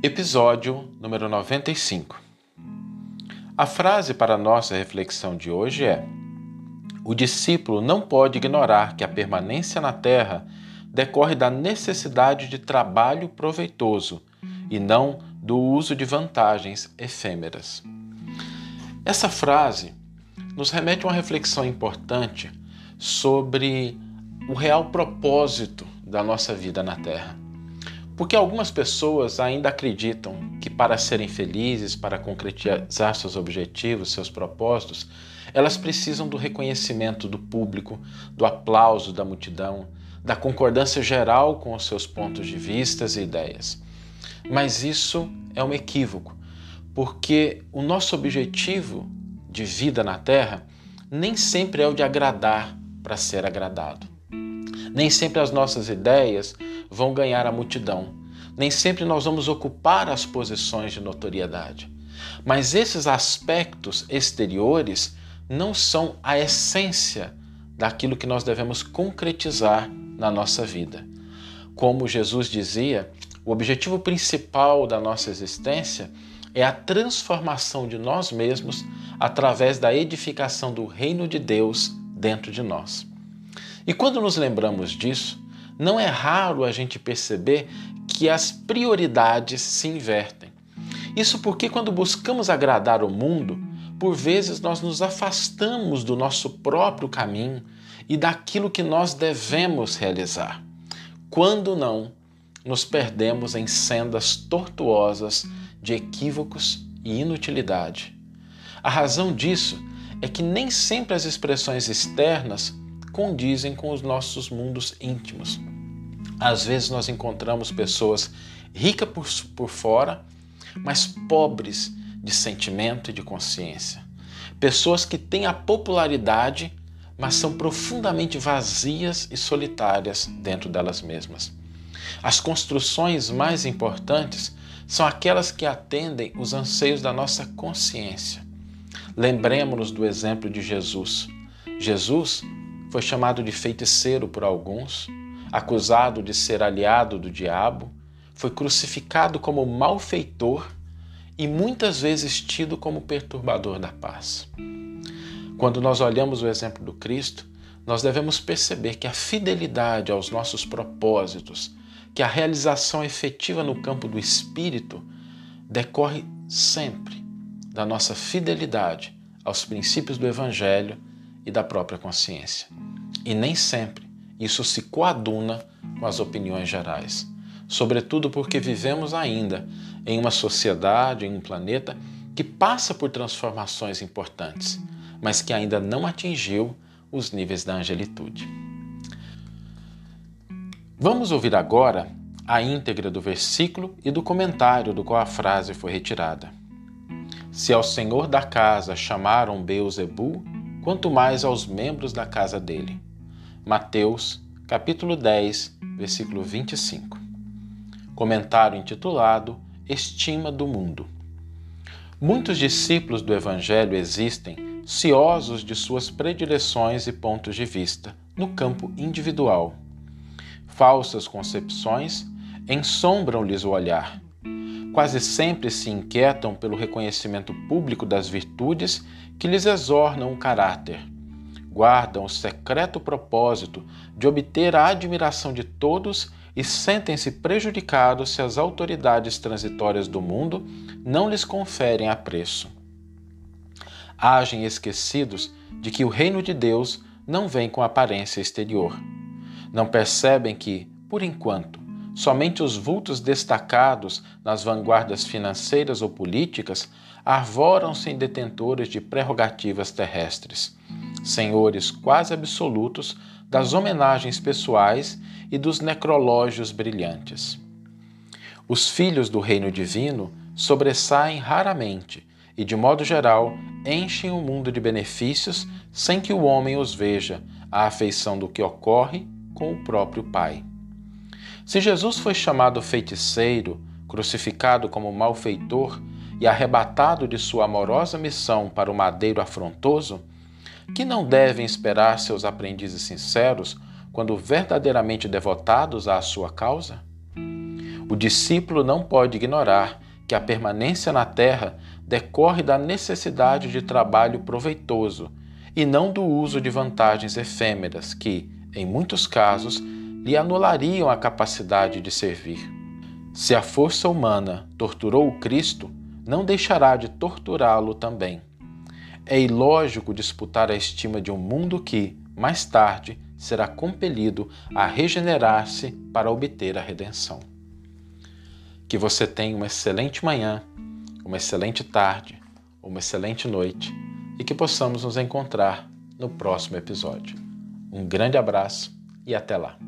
Episódio número 95. A frase para a nossa reflexão de hoje é: O discípulo não pode ignorar que a permanência na terra decorre da necessidade de trabalho proveitoso e não do uso de vantagens efêmeras. Essa frase nos remete a uma reflexão importante sobre o real propósito da nossa vida na Terra. Porque algumas pessoas ainda acreditam que para serem felizes, para concretizar seus objetivos, seus propósitos, elas precisam do reconhecimento do público, do aplauso da multidão, da concordância geral com os seus pontos de vistas e ideias. Mas isso é um equívoco, porque o nosso objetivo de vida na Terra nem sempre é o de agradar para ser agradado. Nem sempre as nossas ideias vão ganhar a multidão. Nem sempre nós vamos ocupar as posições de notoriedade. Mas esses aspectos exteriores não são a essência daquilo que nós devemos concretizar na nossa vida. Como Jesus dizia, o objetivo principal da nossa existência é a transformação de nós mesmos através da edificação do reino de Deus dentro de nós. E quando nos lembramos disso, não é raro a gente perceber que as prioridades se invertem. Isso porque, quando buscamos agradar o mundo, por vezes nós nos afastamos do nosso próprio caminho e daquilo que nós devemos realizar. Quando não, nos perdemos em sendas tortuosas de equívocos e inutilidade. A razão disso é que nem sempre as expressões externas condizem com os nossos mundos íntimos. Às vezes nós encontramos pessoas ricas por, por fora, mas pobres de sentimento e de consciência. Pessoas que têm a popularidade, mas são profundamente vazias e solitárias dentro delas mesmas. As construções mais importantes são aquelas que atendem os anseios da nossa consciência. Lembremos-nos do exemplo de Jesus. Jesus foi chamado de feiticeiro por alguns, acusado de ser aliado do diabo, foi crucificado como malfeitor e muitas vezes tido como perturbador da paz. Quando nós olhamos o exemplo do Cristo, nós devemos perceber que a fidelidade aos nossos propósitos, que a realização efetiva no campo do espírito decorre sempre da nossa fidelidade aos princípios do Evangelho e da própria consciência. E nem sempre isso se coaduna com as opiniões gerais, sobretudo porque vivemos ainda em uma sociedade, em um planeta que passa por transformações importantes, mas que ainda não atingiu os níveis da angelitude. Vamos ouvir agora a íntegra do versículo e do comentário do qual a frase foi retirada. Se ao senhor da casa chamaram Beuzebu, quanto mais aos membros da casa dele. Mateus, capítulo 10, versículo 25. Comentário intitulado Estima do Mundo. Muitos discípulos do Evangelho existem ciosos de suas predileções e pontos de vista no campo individual falsas concepções ensombram-lhes o olhar. Quase sempre se inquietam pelo reconhecimento público das virtudes que lhes exornam o caráter. Guardam o secreto propósito de obter a admiração de todos e sentem-se prejudicados se as autoridades transitórias do mundo não lhes conferem apreço. Agem esquecidos de que o reino de Deus não vem com aparência exterior. Não percebem que, por enquanto, somente os vultos destacados nas vanguardas financeiras ou políticas arvoram-se em detentores de prerrogativas terrestres, senhores quase absolutos das homenagens pessoais e dos necrológios brilhantes. Os filhos do reino divino sobressaem raramente e, de modo geral, enchem o mundo de benefícios sem que o homem os veja, à afeição do que ocorre com o próprio Pai. Se Jesus foi chamado feiticeiro, crucificado como malfeitor e arrebatado de sua amorosa missão para o madeiro afrontoso, que não devem esperar seus aprendizes sinceros quando verdadeiramente devotados à sua causa? O discípulo não pode ignorar que a permanência na terra decorre da necessidade de trabalho proveitoso e não do uso de vantagens efêmeras que, em muitos casos, lhe anulariam a capacidade de servir. Se a força humana torturou o Cristo, não deixará de torturá-lo também. É ilógico disputar a estima de um mundo que, mais tarde, será compelido a regenerar-se para obter a redenção. Que você tenha uma excelente manhã, uma excelente tarde, uma excelente noite e que possamos nos encontrar no próximo episódio. Um grande abraço e até lá!